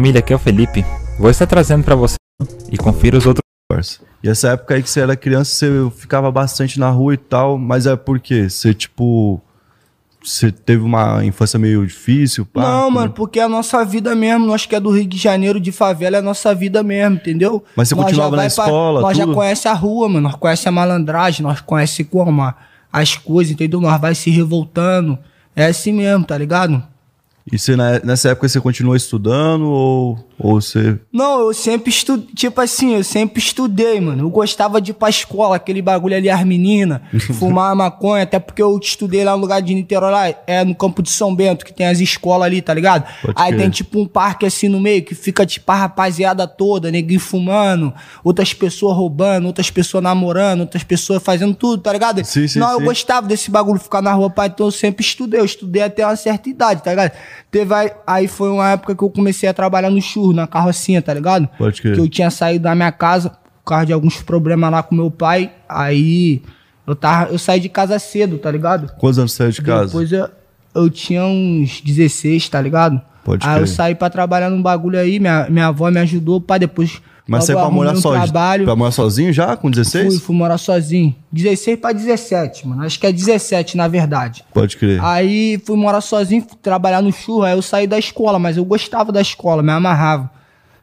Família, aqui é o Felipe. Vou estar trazendo para você e confira os outros. E essa época aí que você era criança, você ficava bastante na rua e tal, mas é porque você, tipo. Você teve uma infância meio difícil? Pá, Não, como- mano, porque é a nossa vida mesmo. Nós que é do Rio de Janeiro, de favela, é a nossa vida mesmo, entendeu? Mas você Nós continuava já na vai pra- escola, Nós tudo? já conhece a rua, mano. Nós conhece a malandragem, nós conhece como a- as coisas, entendeu? Nós vai se revoltando. É assim mesmo, tá ligado? E você, na- nessa época você continuou estudando ou, ou você. Não, eu sempre estudei, tipo assim, eu sempre estudei, mano. Eu gostava de ir pra escola, aquele bagulho ali, as meninas, fumar maconha, até porque eu estudei lá no lugar de Niterói, lá, é no campo de São Bento, que tem as escolas ali, tá ligado? Pode Aí tem tipo um parque assim no meio, que fica tipo a rapaziada toda, neguinho fumando, outras pessoas roubando, outras pessoas namorando, outras pessoas fazendo tudo, tá ligado? Sim, sim, Não, eu sim. gostava desse bagulho, ficar na rua, pai, então eu sempre estudei, eu estudei até uma certa idade, tá ligado? Teve aí, aí foi uma época que eu comecei a trabalhar no churro, na carrocinha, tá ligado? Pode crer. Que eu tinha saído da minha casa por causa de alguns problemas lá com meu pai, aí eu, tava, eu saí de casa cedo, tá ligado? Quantos anos você saiu de casa? Depois eu, eu tinha uns 16, tá ligado? Pode aí crer. eu saí pra trabalhar num bagulho aí, minha, minha avó me ajudou, pá, depois... Mas é pra morar, sozinho, trabalho. pra morar sozinho já, com 16? Fui, fui morar sozinho. 16 pra 17, mano. Acho que é 17, na verdade. Pode crer. Aí fui morar sozinho, fui trabalhar no churro, aí eu saí da escola, mas eu gostava da escola, me amarrava.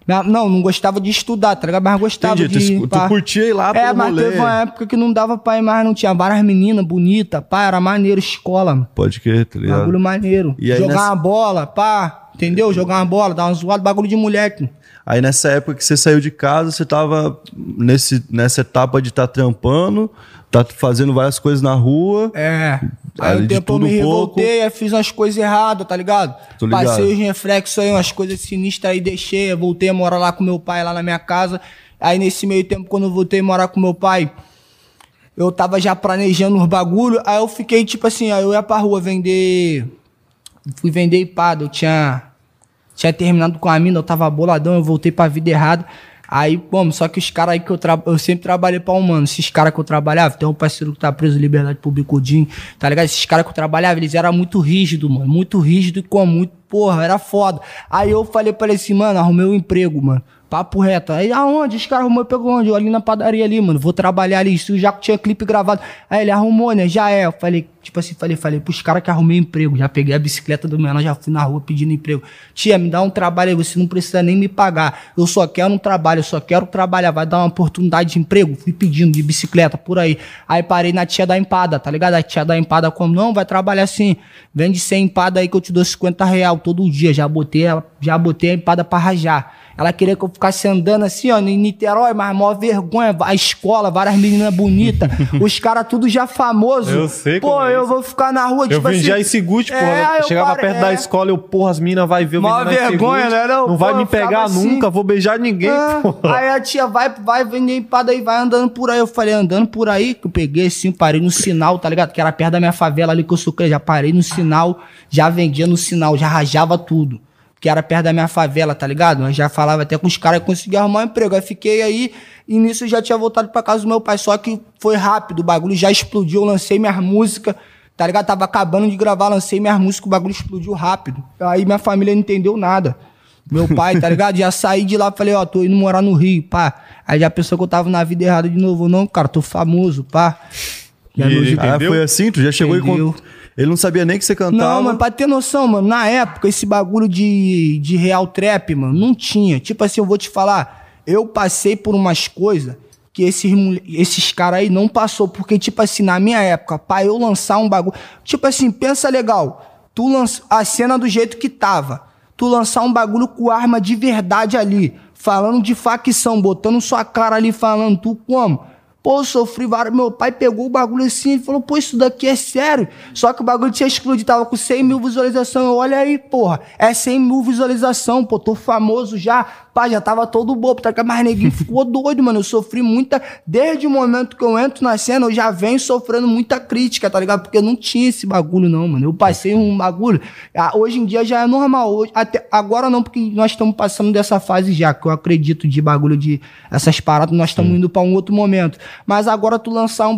Não, não gostava de estudar, tá ligado? Mas gostava Entendi, tu de. tu pá. curtia ir lá É, mas rolê. teve uma época que não dava pra ir mais, não tinha várias meninas bonitas, pá, era maneiro, escola, mano. Pode crer, tá ligado? Bagulho maneiro. E aí Jogar nessa- uma bola, pá, entendeu? Jogar uma bola, dar uma zoada, bagulho de moleque. Aí nessa época que você saiu de casa, você tava nesse, nessa etapa de estar trampando, tá fazendo várias coisas na rua. É. Aí um tempo eu me pouco. revoltei, aí fiz umas coisas erradas, tá ligado? Tô ligado. Passei os reflexos aí, umas coisas sinistras aí, deixei, voltei a morar lá com meu pai, lá na minha casa. Aí nesse meio tempo, quando eu voltei a morar com meu pai, eu tava já planejando os bagulho, aí eu fiquei tipo assim, aí eu ia pra rua vender. Fui vender ipada, eu tinha. Tinha terminado com a mina, eu tava boladão, eu voltei pra vida errada. Aí, pô, só que os caras aí que eu trabalho, eu sempre trabalhei pra humano. Esses caras que eu trabalhava, tem um parceiro que tá preso liberdade pro Bicudinho, tá ligado? Esses caras que eu trabalhava, eles eram muito rígidos, mano. Muito rígido e com muito, porra, era foda. Aí eu falei pra ele assim, mano, arrumei um emprego, mano. Papo reto. Aí aonde? Os caras arrumou, pegou onde? Eu ali na padaria ali, mano. Vou trabalhar ali. Isso já tinha clipe gravado. Aí ele arrumou, né? Já é. Eu falei, tipo assim, falei, falei, pros caras que arrumei emprego. Já peguei a bicicleta do menor, já fui na rua pedindo emprego. Tia, me dá um trabalho aí, você não precisa nem me pagar. Eu só quero um trabalho, eu só quero trabalhar. Vai dar uma oportunidade de emprego? Fui pedindo de bicicleta por aí. Aí parei na tia da empada, tá ligado? A tia da empada, como não, vai trabalhar assim. Vende 100 empada aí que eu te dou 50 real todo dia. Já botei, já botei a empada pra rajar. Ela queria que eu ficasse andando assim, ó, em Niterói, mas maior vergonha. A escola, várias meninas bonitas. os caras tudo já famoso. Eu sei Pô, é eu vou ficar na rua, Eu tipo vendia assim. esse Gucci, É, porra. eu Chegava parei- perto da é. escola, eu, porra, as minas vai ver eu Mó esse vergonha, né, não? Não vai me pegar assim. nunca, vou beijar ninguém, Ah, porra. aí a tia vai, vai vender empada aí, vai andando por aí. Eu falei, andando por aí, que eu peguei assim, parei no sinal, tá ligado? Que era perto da minha favela ali que eu sou crente. Já parei no sinal, já vendia no sinal, já rajava tudo. Que era perto da minha favela, tá ligado? Eu já falava até com os caras que conseguia arrumar um emprego. Aí fiquei aí, e nisso eu já tinha voltado pra casa do meu pai. Só que foi rápido, o bagulho já explodiu, eu lancei minhas músicas. Tá ligado? Tava acabando de gravar, lancei minhas músicas, o bagulho explodiu rápido. Aí minha família não entendeu nada. Meu pai, tá ligado? Já saí de lá, falei, ó, tô indo morar no Rio, pá. Aí já pensou que eu tava na vida errada de novo. Não, cara, tô famoso, pá. Já E- Ah, Entendeu? foi assim? Tu já chegou e Entendeu. Ele não sabia nem que você cantava. Não, mano, pra ter noção, mano, na época, esse bagulho de, de real trap, mano, não tinha. Tipo assim, eu vou te falar, eu passei por umas coisas que esses, esses caras aí não passou. Porque, tipo assim, na minha época, pra eu lançar um bagulho. Tipo assim, pensa legal. Tu lança a cena do jeito que tava. Tu lançar um bagulho com arma de verdade ali. Falando de facção, botando sua cara ali, falando, tu como? Pô, eu sofri vários. Meu pai pegou o bagulho assim e falou: pô, isso daqui é sério. Só que o bagulho tinha explodido, tava com 100 mil visualizações. Eu, Olha aí, porra, é 100 mil visualização, pô, tô famoso já. Pá, já tava todo bobo, tá? Mas neguinho ficou doido, mano. Eu sofri muita. Desde o momento que eu entro na cena, eu já venho sofrendo muita crítica, tá ligado? Porque não tinha esse bagulho, não, mano. Eu passei um bagulho. Ah, Hoje em dia já é normal. Hoje, até, agora não, porque nós estamos passando dessa fase já, que eu acredito de bagulho de essas paradas, nós estamos indo pra um outro momento. Mas agora tu lançar um bagulho.